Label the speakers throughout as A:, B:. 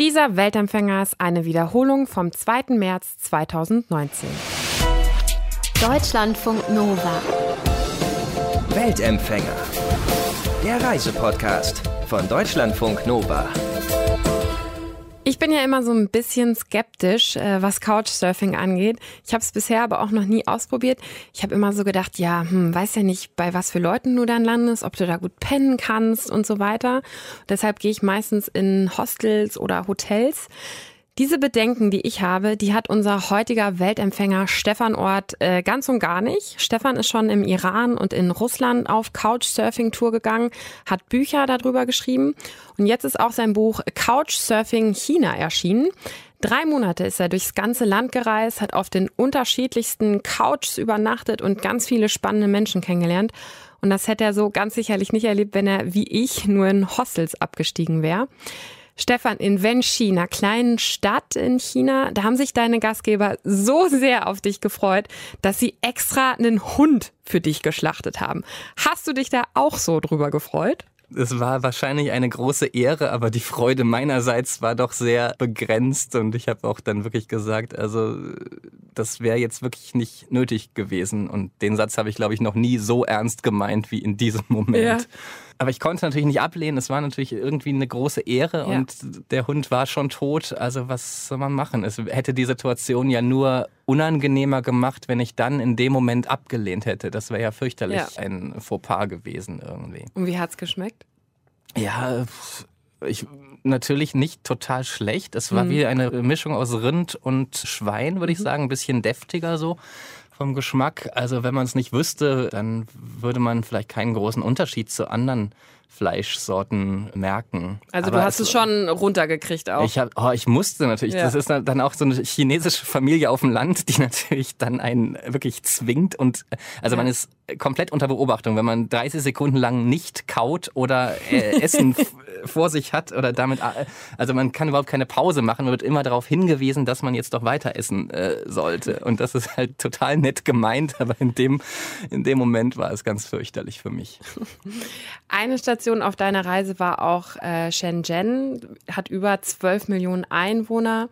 A: Dieser Weltempfänger ist eine Wiederholung vom 2. März 2019.
B: Deutschlandfunk Nova.
C: Weltempfänger. Der Reisepodcast von Deutschlandfunk Nova.
A: Ich bin ja immer so ein bisschen skeptisch, äh, was Couchsurfing angeht. Ich habe es bisher aber auch noch nie ausprobiert. Ich habe immer so gedacht, ja, hm, weiß ja nicht, bei was für Leuten du dann landest, ob du da gut pennen kannst und so weiter. Deshalb gehe ich meistens in Hostels oder Hotels. Diese Bedenken, die ich habe, die hat unser heutiger Weltempfänger Stefan Ort äh, ganz und gar nicht. Stefan ist schon im Iran und in Russland auf Couchsurfing-Tour gegangen, hat Bücher darüber geschrieben und jetzt ist auch sein Buch Couchsurfing China erschienen. Drei Monate ist er durchs ganze Land gereist, hat auf den unterschiedlichsten Couches übernachtet und ganz viele spannende Menschen kennengelernt. Und das hätte er so ganz sicherlich nicht erlebt, wenn er wie ich nur in Hostels abgestiegen wäre. Stefan, in Wenxi, einer kleinen Stadt in China, da haben sich deine Gastgeber so sehr auf dich gefreut, dass sie extra einen Hund für dich geschlachtet haben. Hast du dich da auch so drüber gefreut?
D: Es war wahrscheinlich eine große Ehre, aber die Freude meinerseits war doch sehr begrenzt und ich habe auch dann wirklich gesagt, also das wäre jetzt wirklich nicht nötig gewesen und den Satz habe ich glaube ich noch nie so ernst gemeint wie in diesem Moment. Ja. Aber ich konnte natürlich nicht ablehnen. Es war natürlich irgendwie eine große Ehre ja. und der Hund war schon tot. Also was soll man machen? Es hätte die Situation ja nur unangenehmer gemacht, wenn ich dann in dem Moment abgelehnt hätte. Das wäre ja fürchterlich ja. ein Fauxpas gewesen irgendwie.
A: Und wie hat's geschmeckt?
D: Ja, ich natürlich nicht total schlecht. Es war mhm. wie eine Mischung aus Rind und Schwein, würde ich mhm. sagen, ein bisschen deftiger so vom Geschmack. Also wenn man es nicht wüsste, dann würde man vielleicht keinen großen Unterschied zu anderen Fleischsorten merken.
A: Also Aber du hast es, es schon runtergekriegt auch.
D: Ich, hab, oh, ich musste natürlich. Ja. Das ist dann auch so eine chinesische Familie auf dem Land, die natürlich dann einen wirklich zwingt und also ja. man ist komplett unter Beobachtung, wenn man 30 Sekunden lang nicht kaut oder äh, Essen vor sich hat oder damit, äh, also man kann überhaupt keine Pause machen, man wird immer darauf hingewiesen, dass man jetzt doch weiter essen äh, sollte. Und das ist halt total nett gemeint, aber in dem, in dem Moment war es ganz fürchterlich für mich.
A: Eine Station Station auf deiner Reise war auch äh, Shenzhen, hat über 12 Millionen Einwohner.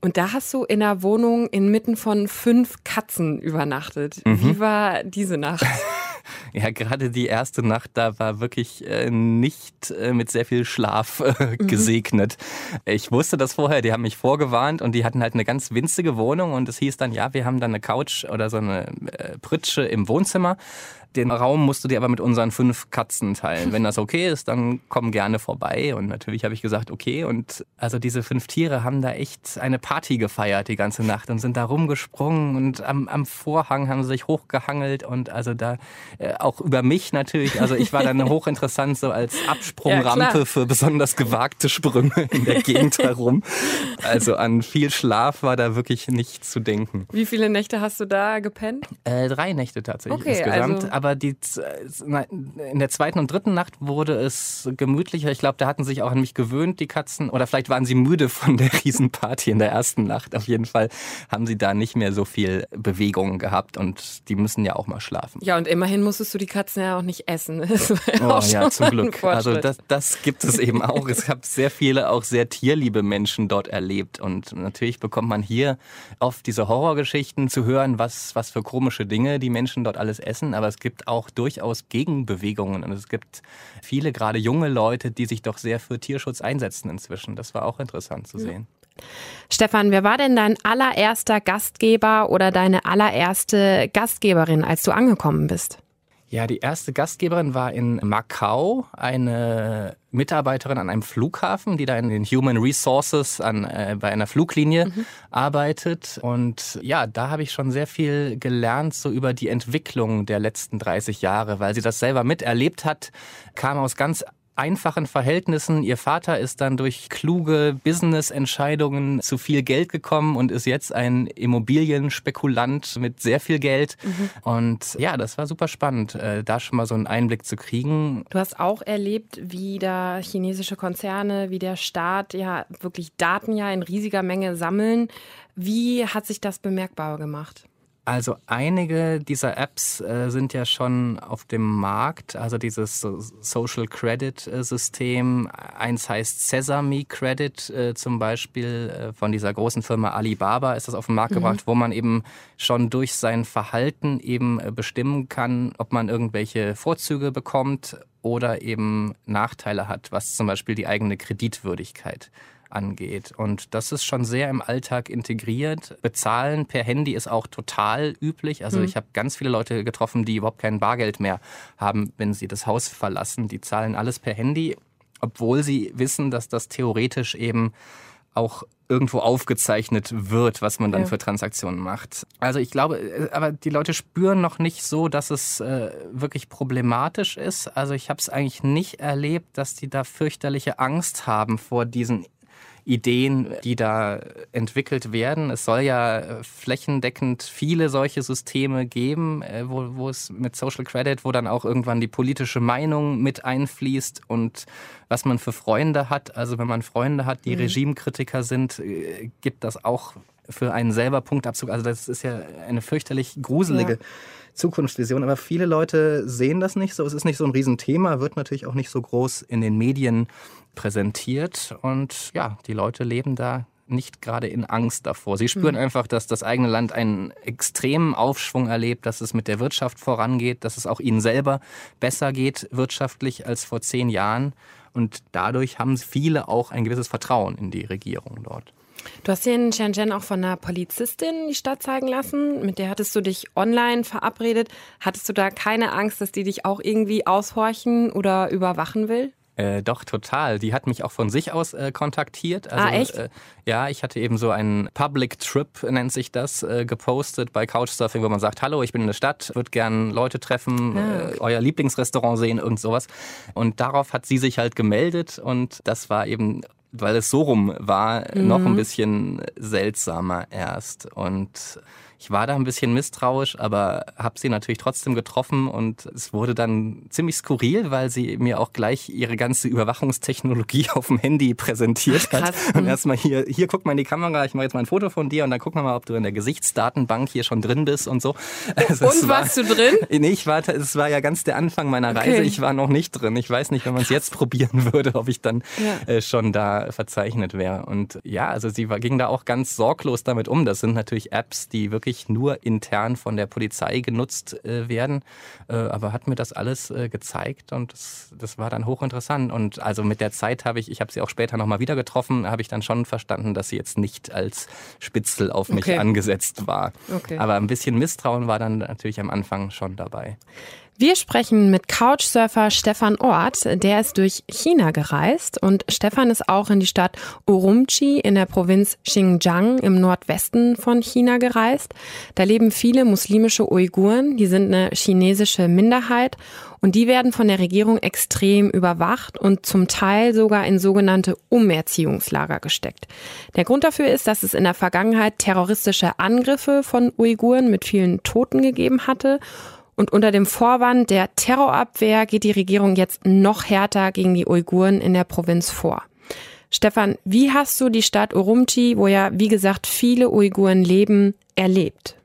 A: Und da hast du in einer Wohnung inmitten von fünf Katzen übernachtet. Mhm. Wie war diese Nacht?
D: Ja, gerade die erste Nacht, da war wirklich äh, nicht äh, mit sehr viel Schlaf äh, mhm. gesegnet. Mhm. Ich wusste das vorher, die haben mich vorgewarnt und die hatten halt eine ganz winzige Wohnung und es hieß dann, ja, wir haben dann eine Couch oder so eine äh, Pritsche im Wohnzimmer. Den Raum musst du dir aber mit unseren fünf Katzen teilen. Wenn das okay ist, dann komm gerne vorbei. Und natürlich habe ich gesagt, okay. Und also diese fünf Tiere haben da echt eine Party gefeiert die ganze Nacht und sind da rumgesprungen und am, am Vorhang haben sie sich hochgehangelt und also da äh, auch über mich natürlich. Also ich war dann hochinteressant so als Absprungrampe ja, für besonders gewagte Sprünge in der Gegend herum. Also an viel Schlaf war da wirklich nicht zu denken.
A: Wie viele Nächte hast du da gepennt?
D: Äh, drei Nächte tatsächlich okay, insgesamt. Also aber die, in der zweiten und dritten Nacht wurde es gemütlicher. Ich glaube, da hatten sich auch an mich gewöhnt, die Katzen. Oder vielleicht waren sie müde von der Riesenparty in der ersten Nacht. Auf jeden Fall haben sie da nicht mehr so viel Bewegung gehabt und die müssen ja auch mal schlafen.
A: Ja, und immerhin musstest du die Katzen ja auch nicht essen.
D: Ja oh ja, zum Glück. Also das, das gibt es eben auch. Es habe sehr viele auch sehr tierliebe Menschen dort erlebt. Und natürlich bekommt man hier oft diese Horrorgeschichten zu hören, was, was für komische Dinge die Menschen dort alles essen. Aber es gibt gibt auch durchaus Gegenbewegungen und es gibt viele, gerade junge Leute, die sich doch sehr für Tierschutz einsetzen inzwischen. Das war auch interessant zu sehen.
A: Stefan, wer war denn dein allererster Gastgeber oder deine allererste Gastgeberin, als du angekommen bist?
D: Ja, die erste Gastgeberin war in Macau, eine Mitarbeiterin an einem Flughafen, die da in den Human Resources an, äh, bei einer Fluglinie mhm. arbeitet. Und ja, da habe ich schon sehr viel gelernt, so über die Entwicklung der letzten 30 Jahre, weil sie das selber miterlebt hat, kam aus ganz einfachen Verhältnissen. Ihr Vater ist dann durch kluge Business-Entscheidungen zu viel Geld gekommen und ist jetzt ein Immobilienspekulant mit sehr viel Geld. Mhm. Und ja, das war super spannend, äh, da schon mal so einen Einblick zu kriegen.
A: Du hast auch erlebt, wie da chinesische Konzerne, wie der Staat ja wirklich Daten ja in riesiger Menge sammeln. Wie hat sich das bemerkbar gemacht?
D: Also einige dieser Apps äh, sind ja schon auf dem Markt, also dieses Social Credit äh, System. Eins heißt Sesame Credit äh, zum Beispiel äh, von dieser großen Firma Alibaba ist das auf den Markt mhm. gebracht, wo man eben schon durch sein Verhalten eben äh, bestimmen kann, ob man irgendwelche Vorzüge bekommt oder eben Nachteile hat, was zum Beispiel die eigene Kreditwürdigkeit angeht. Und das ist schon sehr im Alltag integriert. Bezahlen per Handy ist auch total üblich. Also mhm. ich habe ganz viele Leute getroffen, die überhaupt kein Bargeld mehr haben, wenn sie das Haus verlassen. Die zahlen alles per Handy, obwohl sie wissen, dass das theoretisch eben auch irgendwo aufgezeichnet wird, was man dann ja. für Transaktionen macht. Also ich glaube, äh, aber die Leute spüren noch nicht so, dass es äh, wirklich problematisch ist. Also ich habe es eigentlich nicht erlebt, dass die da fürchterliche Angst haben vor diesen Ideen, die da entwickelt werden. Es soll ja äh, flächendeckend viele solche Systeme geben, äh, wo, wo es mit Social Credit, wo dann auch irgendwann die politische Meinung mit einfließt und was man für Freunde hat. Also wenn man Freunde hat, die mhm. Regimekritiker sind, äh, gibt das auch für einen selber Punktabzug. Also das ist ja eine fürchterlich gruselige ja. Zukunftsvision. Aber viele Leute sehen das nicht so. Es ist nicht so ein Riesenthema, wird natürlich auch nicht so groß in den Medien präsentiert. Und ja, die Leute leben da nicht gerade in Angst davor. Sie spüren mhm. einfach, dass das eigene Land einen extremen Aufschwung erlebt, dass es mit der Wirtschaft vorangeht, dass es auch ihnen selber besser geht wirtschaftlich als vor zehn Jahren. Und dadurch haben viele auch ein gewisses Vertrauen in die Regierung dort.
A: Du hast dir in Shenzhen auch von einer Polizistin die Stadt zeigen lassen. Mit der hattest du dich online verabredet. Hattest du da keine Angst, dass die dich auch irgendwie aushorchen oder überwachen will?
D: Äh, doch, total. Die hat mich auch von sich aus äh, kontaktiert.
A: Also, ah, echt?
D: Äh, ja, ich hatte eben so einen Public Trip, nennt sich das, äh, gepostet bei Couchsurfing, wo man sagt, hallo, ich bin in der Stadt, würde gern Leute treffen, ah. Äh, euer Lieblingsrestaurant sehen, irgend sowas. Und darauf hat sie sich halt gemeldet und das war eben weil es so rum war, mhm. noch ein bisschen seltsamer erst. Und ich war da ein bisschen misstrauisch, aber habe sie natürlich trotzdem getroffen und es wurde dann ziemlich skurril, weil sie mir auch gleich ihre ganze Überwachungstechnologie auf dem Handy präsentiert Ach, hat. Und erstmal hier, hier guck mal in die Kamera, ich mache jetzt mal ein Foto von dir und dann gucken wir mal, ob du in der Gesichtsdatenbank hier schon drin bist und so.
A: Also und warst war, du drin?
D: Nee, ich war, es war ja ganz der Anfang meiner Reise. Okay. Ich war noch nicht drin. Ich weiß nicht, wenn man es jetzt probieren würde, ob ich dann ja. äh, schon da verzeichnet wäre. Und ja, also sie war, ging da auch ganz sorglos damit um. Das sind natürlich Apps, die wirklich wirklich nur intern von der Polizei genutzt äh, werden. Äh, aber hat mir das alles äh, gezeigt und das, das war dann hochinteressant. Und also mit der Zeit habe ich, ich habe sie auch später nochmal wieder getroffen, habe ich dann schon verstanden, dass sie jetzt nicht als Spitzel auf mich okay. angesetzt war. Okay. Aber ein bisschen Misstrauen war dann natürlich am Anfang schon dabei.
A: Wir sprechen mit Couchsurfer Stefan Ort. Der ist durch China gereist und Stefan ist auch in die Stadt Urumqi in der Provinz Xinjiang im Nordwesten von China gereist. Da leben viele muslimische Uiguren. Die sind eine chinesische Minderheit und die werden von der Regierung extrem überwacht und zum Teil sogar in sogenannte Umerziehungslager gesteckt. Der Grund dafür ist, dass es in der Vergangenheit terroristische Angriffe von Uiguren mit vielen Toten gegeben hatte und unter dem Vorwand der Terrorabwehr geht die Regierung jetzt noch härter gegen die Uiguren in der Provinz vor. Stefan, wie hast du die Stadt Urumqi, wo ja, wie gesagt, viele Uiguren leben, erlebt?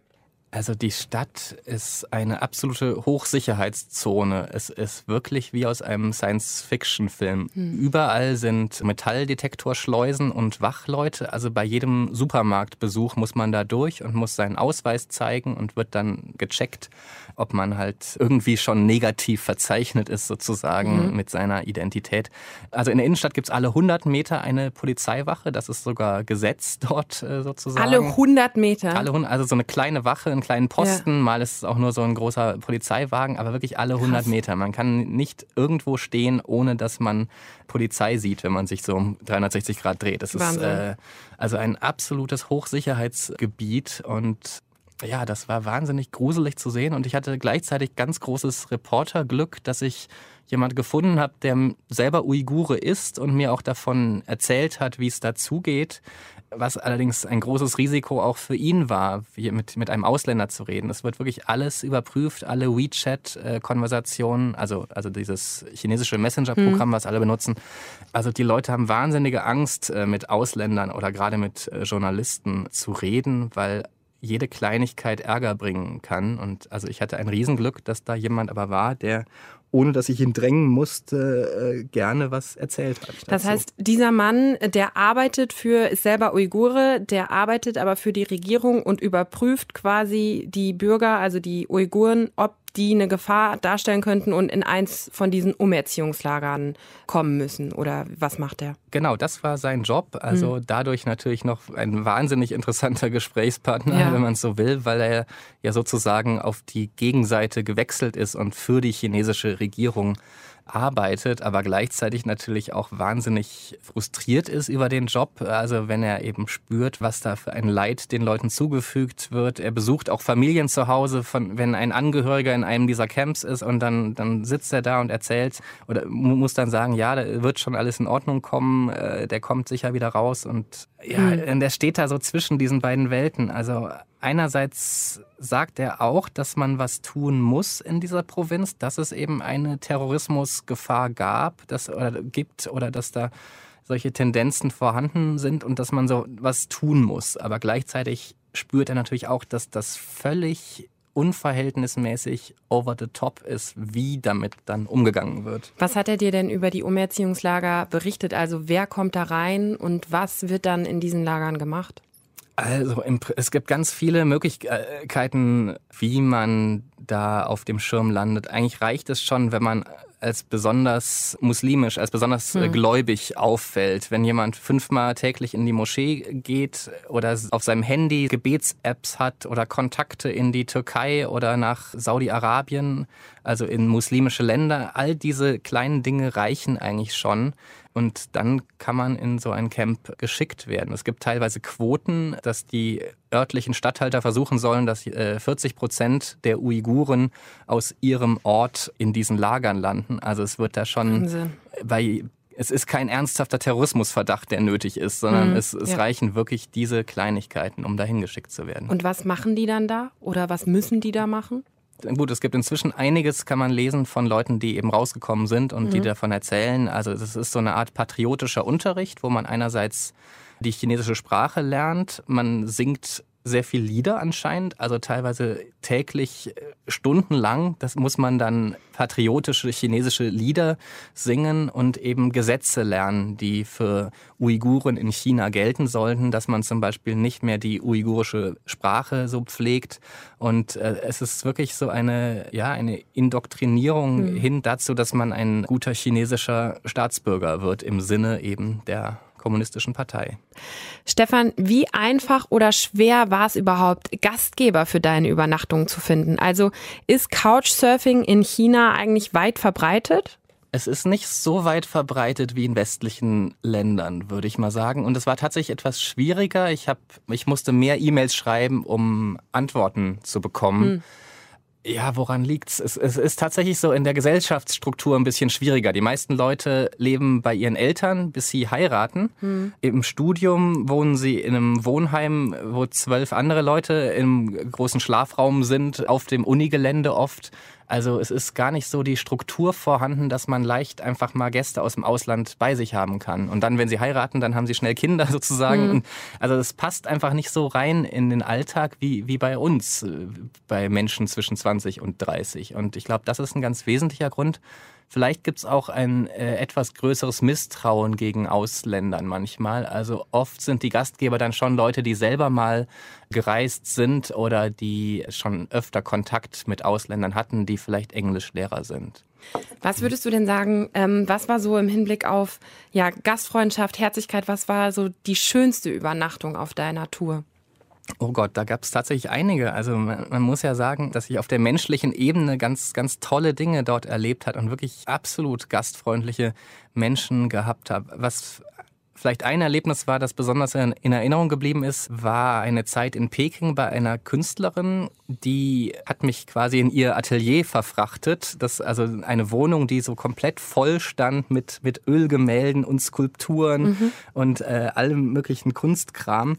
D: Also die Stadt ist eine absolute Hochsicherheitszone. Es ist wirklich wie aus einem Science-Fiction-Film. Hm. Überall sind Metalldetektorschleusen und Wachleute. Also bei jedem Supermarktbesuch muss man da durch und muss seinen Ausweis zeigen und wird dann gecheckt, ob man halt irgendwie schon negativ verzeichnet ist sozusagen mhm. mit seiner Identität. Also in der Innenstadt gibt es alle 100 Meter eine Polizeiwache. Das ist sogar Gesetz dort äh, sozusagen.
A: Alle 100 Meter?
D: Alle 100, also so eine kleine Wache einen kleinen Posten, ja. mal ist es auch nur so ein großer Polizeiwagen, aber wirklich alle 100 Krass. Meter. Man kann nicht irgendwo stehen, ohne dass man Polizei sieht, wenn man sich so um 360 Grad dreht. Das Wahnsinn. ist äh, also ein absolutes Hochsicherheitsgebiet und ja, das war wahnsinnig gruselig zu sehen und ich hatte gleichzeitig ganz großes Reporterglück, dass ich jemand gefunden habe, der selber Uigure ist und mir auch davon erzählt hat, wie es dazugeht was allerdings ein großes Risiko auch für ihn war, mit, mit einem Ausländer zu reden. Es wird wirklich alles überprüft, alle WeChat-Konversationen, also, also dieses chinesische Messenger-Programm, mhm. was alle benutzen. Also die Leute haben wahnsinnige Angst, äh, mit Ausländern oder gerade mit äh, Journalisten zu reden, weil jede Kleinigkeit Ärger bringen kann. Und also ich hatte ein Riesenglück, dass da jemand aber war, der ohne dass ich ihn drängen musste, äh, gerne was erzählt hat.
A: Das heißt, dieser Mann, der arbeitet für, ist selber Uigure, der arbeitet aber für die Regierung und überprüft quasi die Bürger, also die Uiguren, ob die eine Gefahr darstellen könnten und in eins von diesen Umerziehungslagern kommen müssen? Oder was macht er?
D: Genau, das war sein Job. Also mhm. dadurch natürlich noch ein wahnsinnig interessanter Gesprächspartner, ja. wenn man es so will, weil er ja sozusagen auf die Gegenseite gewechselt ist und für die chinesische Regierung arbeitet, aber gleichzeitig natürlich auch wahnsinnig frustriert ist über den Job. Also wenn er eben spürt, was da für ein Leid den Leuten zugefügt wird. Er besucht auch Familien zu Hause, von, wenn ein Angehöriger in einem dieser Camps ist und dann, dann sitzt er da und erzählt oder muss dann sagen, ja, da wird schon alles in Ordnung kommen, äh, der kommt sicher wieder raus und ja, mhm. der steht da so zwischen diesen beiden Welten. Also einerseits sagt er auch, dass man was tun muss in dieser Provinz, dass es eben eine Terrorismusgefahr gab, dass, oder gibt oder dass da solche Tendenzen vorhanden sind und dass man so was tun muss. Aber gleichzeitig spürt er natürlich auch, dass das völlig unverhältnismäßig over the top ist, wie damit dann umgegangen wird.
A: Was hat er dir denn über die Umerziehungslager berichtet? Also wer kommt da rein und was wird dann in diesen Lagern gemacht?
D: Also es gibt ganz viele Möglichkeiten, wie man da auf dem Schirm landet. Eigentlich reicht es schon, wenn man als besonders muslimisch, als besonders hm. gläubig auffällt. Wenn jemand fünfmal täglich in die Moschee geht oder auf seinem Handy Gebets-Apps hat oder Kontakte in die Türkei oder nach Saudi-Arabien, also in muslimische Länder, all diese kleinen Dinge reichen eigentlich schon. Und dann kann man in so ein Camp geschickt werden. Es gibt teilweise Quoten, dass die örtlichen Stadthalter versuchen sollen, dass 40 äh, Prozent der Uiguren aus ihrem Ort in diesen Lagern landen. Also es wird da schon Wahnsinn. bei es ist kein ernsthafter Terrorismusverdacht, der nötig ist, sondern mhm, es, es ja. reichen wirklich diese Kleinigkeiten, um dahin geschickt zu werden.
A: Und was machen die dann da? Oder was müssen die da machen?
D: Gut, es gibt inzwischen einiges, kann man lesen, von Leuten, die eben rausgekommen sind und mhm. die davon erzählen. Also es ist so eine Art patriotischer Unterricht, wo man einerseits die chinesische Sprache lernt, man singt sehr viel Lieder anscheinend, also teilweise täglich äh, stundenlang. Das muss man dann patriotische chinesische Lieder singen und eben Gesetze lernen, die für Uiguren in China gelten sollten, dass man zum Beispiel nicht mehr die uigurische Sprache so pflegt. Und äh, es ist wirklich so eine, ja, eine Indoktrinierung mhm. hin dazu, dass man ein guter chinesischer Staatsbürger wird im Sinne eben der Kommunistischen Partei.
A: Stefan, wie einfach oder schwer war es überhaupt, Gastgeber für deine Übernachtung zu finden? Also ist Couchsurfing in China eigentlich weit verbreitet?
D: Es ist nicht so weit verbreitet wie in westlichen Ländern, würde ich mal sagen. Und es war tatsächlich etwas schwieriger. Ich, hab, ich musste mehr E-Mails schreiben, um Antworten zu bekommen. Hm. Ja, woran liegt's? Es, es ist tatsächlich so in der Gesellschaftsstruktur ein bisschen schwieriger. Die meisten Leute leben bei ihren Eltern, bis sie heiraten. Hm. Im Studium wohnen sie in einem Wohnheim, wo zwölf andere Leute im großen Schlafraum sind, auf dem Unigelände oft. Also es ist gar nicht so die Struktur vorhanden, dass man leicht einfach mal Gäste aus dem Ausland bei sich haben kann. Und dann, wenn sie heiraten, dann haben sie schnell Kinder sozusagen. Mhm. Also es passt einfach nicht so rein in den Alltag wie, wie bei uns, äh, bei Menschen zwischen 20 und 30. Und ich glaube, das ist ein ganz wesentlicher Grund, Vielleicht gibt es auch ein äh, etwas größeres Misstrauen gegen Ausländern manchmal. Also oft sind die Gastgeber dann schon Leute, die selber mal gereist sind oder die schon öfter Kontakt mit Ausländern hatten, die vielleicht Englischlehrer sind.
A: Was würdest du denn sagen, ähm, was war so im Hinblick auf ja, Gastfreundschaft, Herzlichkeit, was war so die schönste Übernachtung auf deiner Tour?
D: Oh Gott, da gab es tatsächlich einige. Also man, man, muss ja sagen, dass ich auf der menschlichen Ebene ganz, ganz tolle Dinge dort erlebt hat und wirklich absolut gastfreundliche Menschen gehabt habe. Was vielleicht ein Erlebnis war, das besonders in, in Erinnerung geblieben ist, war eine Zeit in Peking bei einer Künstlerin, die hat mich quasi in ihr Atelier verfrachtet. Das also eine Wohnung, die so komplett voll stand mit mit Ölgemälden und Skulpturen mhm. und äh, allem möglichen Kunstkram.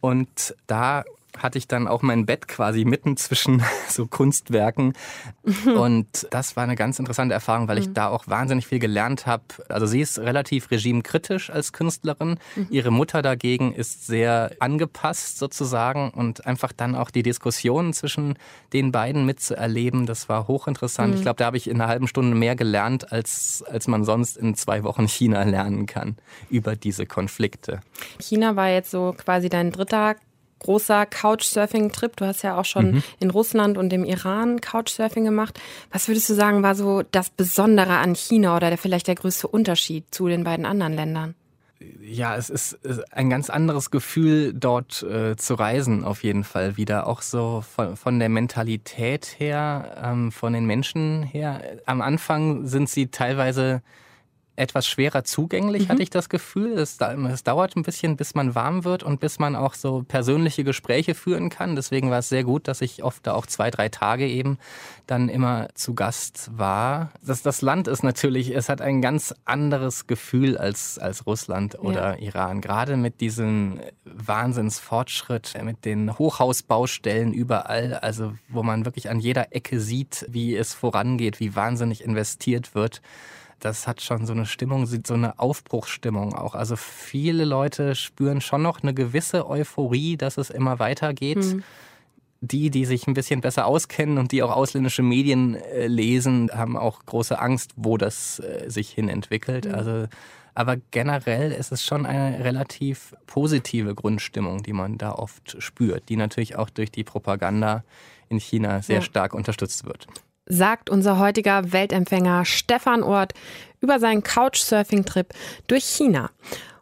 D: Und da hatte ich dann auch mein Bett quasi mitten zwischen so Kunstwerken. Und das war eine ganz interessante Erfahrung, weil ich mhm. da auch wahnsinnig viel gelernt habe. Also sie ist relativ regimekritisch als Künstlerin. Mhm. Ihre Mutter dagegen ist sehr angepasst sozusagen und einfach dann auch die Diskussionen zwischen den beiden mitzuerleben, das war hochinteressant. Mhm. Ich glaube, da habe ich in einer halben Stunde mehr gelernt, als, als man sonst in zwei Wochen China lernen kann über diese Konflikte.
A: China war jetzt so quasi dein dritter großer Couchsurfing-Trip. Du hast ja auch schon mhm. in Russland und im Iran Couchsurfing gemacht. Was würdest du sagen, war so das Besondere an China oder der, vielleicht der größte Unterschied zu den beiden anderen Ländern?
D: Ja, es ist ein ganz anderes Gefühl, dort äh, zu reisen, auf jeden Fall wieder. Auch so von, von der Mentalität her, ähm, von den Menschen her. Am Anfang sind sie teilweise etwas schwerer zugänglich, mhm. hatte ich das Gefühl. Es, es, dauert ein bisschen, bis man warm wird und bis man auch so persönliche Gespräche führen kann. Deswegen war es sehr gut, dass ich oft da auch zwei, drei Tage eben dann immer zu Gast war. Das, das Land ist natürlich, es hat ein ganz anderes Gefühl als, als Russland oder ja. Iran. Gerade mit diesem Wahnsinnsfortschritt, mit den Hochhausbaustellen überall, also wo man wirklich an jeder Ecke sieht, wie es vorangeht, wie wahnsinnig investiert wird das hat schon so eine Stimmung, so eine Aufbruchsstimmung auch. Also viele Leute spüren schon noch eine gewisse Euphorie, dass es immer weitergeht. Mhm. Die, die sich ein bisschen besser auskennen und die auch ausländische Medien äh, lesen, haben auch große Angst, wo das äh, sich hin entwickelt. Mhm. Also, aber generell ist es schon eine relativ positive Grundstimmung, die man da oft spürt, die natürlich auch durch die Propaganda in China sehr ja. stark unterstützt wird
A: sagt unser heutiger Weltempfänger Stefan Ort über seinen Couchsurfing-Trip durch China.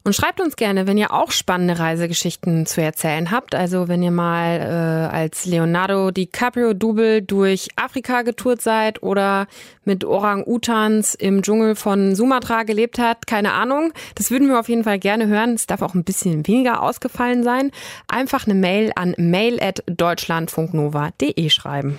A: Und schreibt uns gerne, wenn ihr auch spannende Reisegeschichten zu erzählen habt. Also wenn ihr mal äh, als Leonardo DiCaprio-Double durch Afrika getourt seid oder mit Orang-Utans im Dschungel von Sumatra gelebt habt. Keine Ahnung. Das würden wir auf jeden Fall gerne hören. Es darf auch ein bisschen weniger ausgefallen sein. Einfach eine Mail an mail.deutschlandfunknova.de schreiben.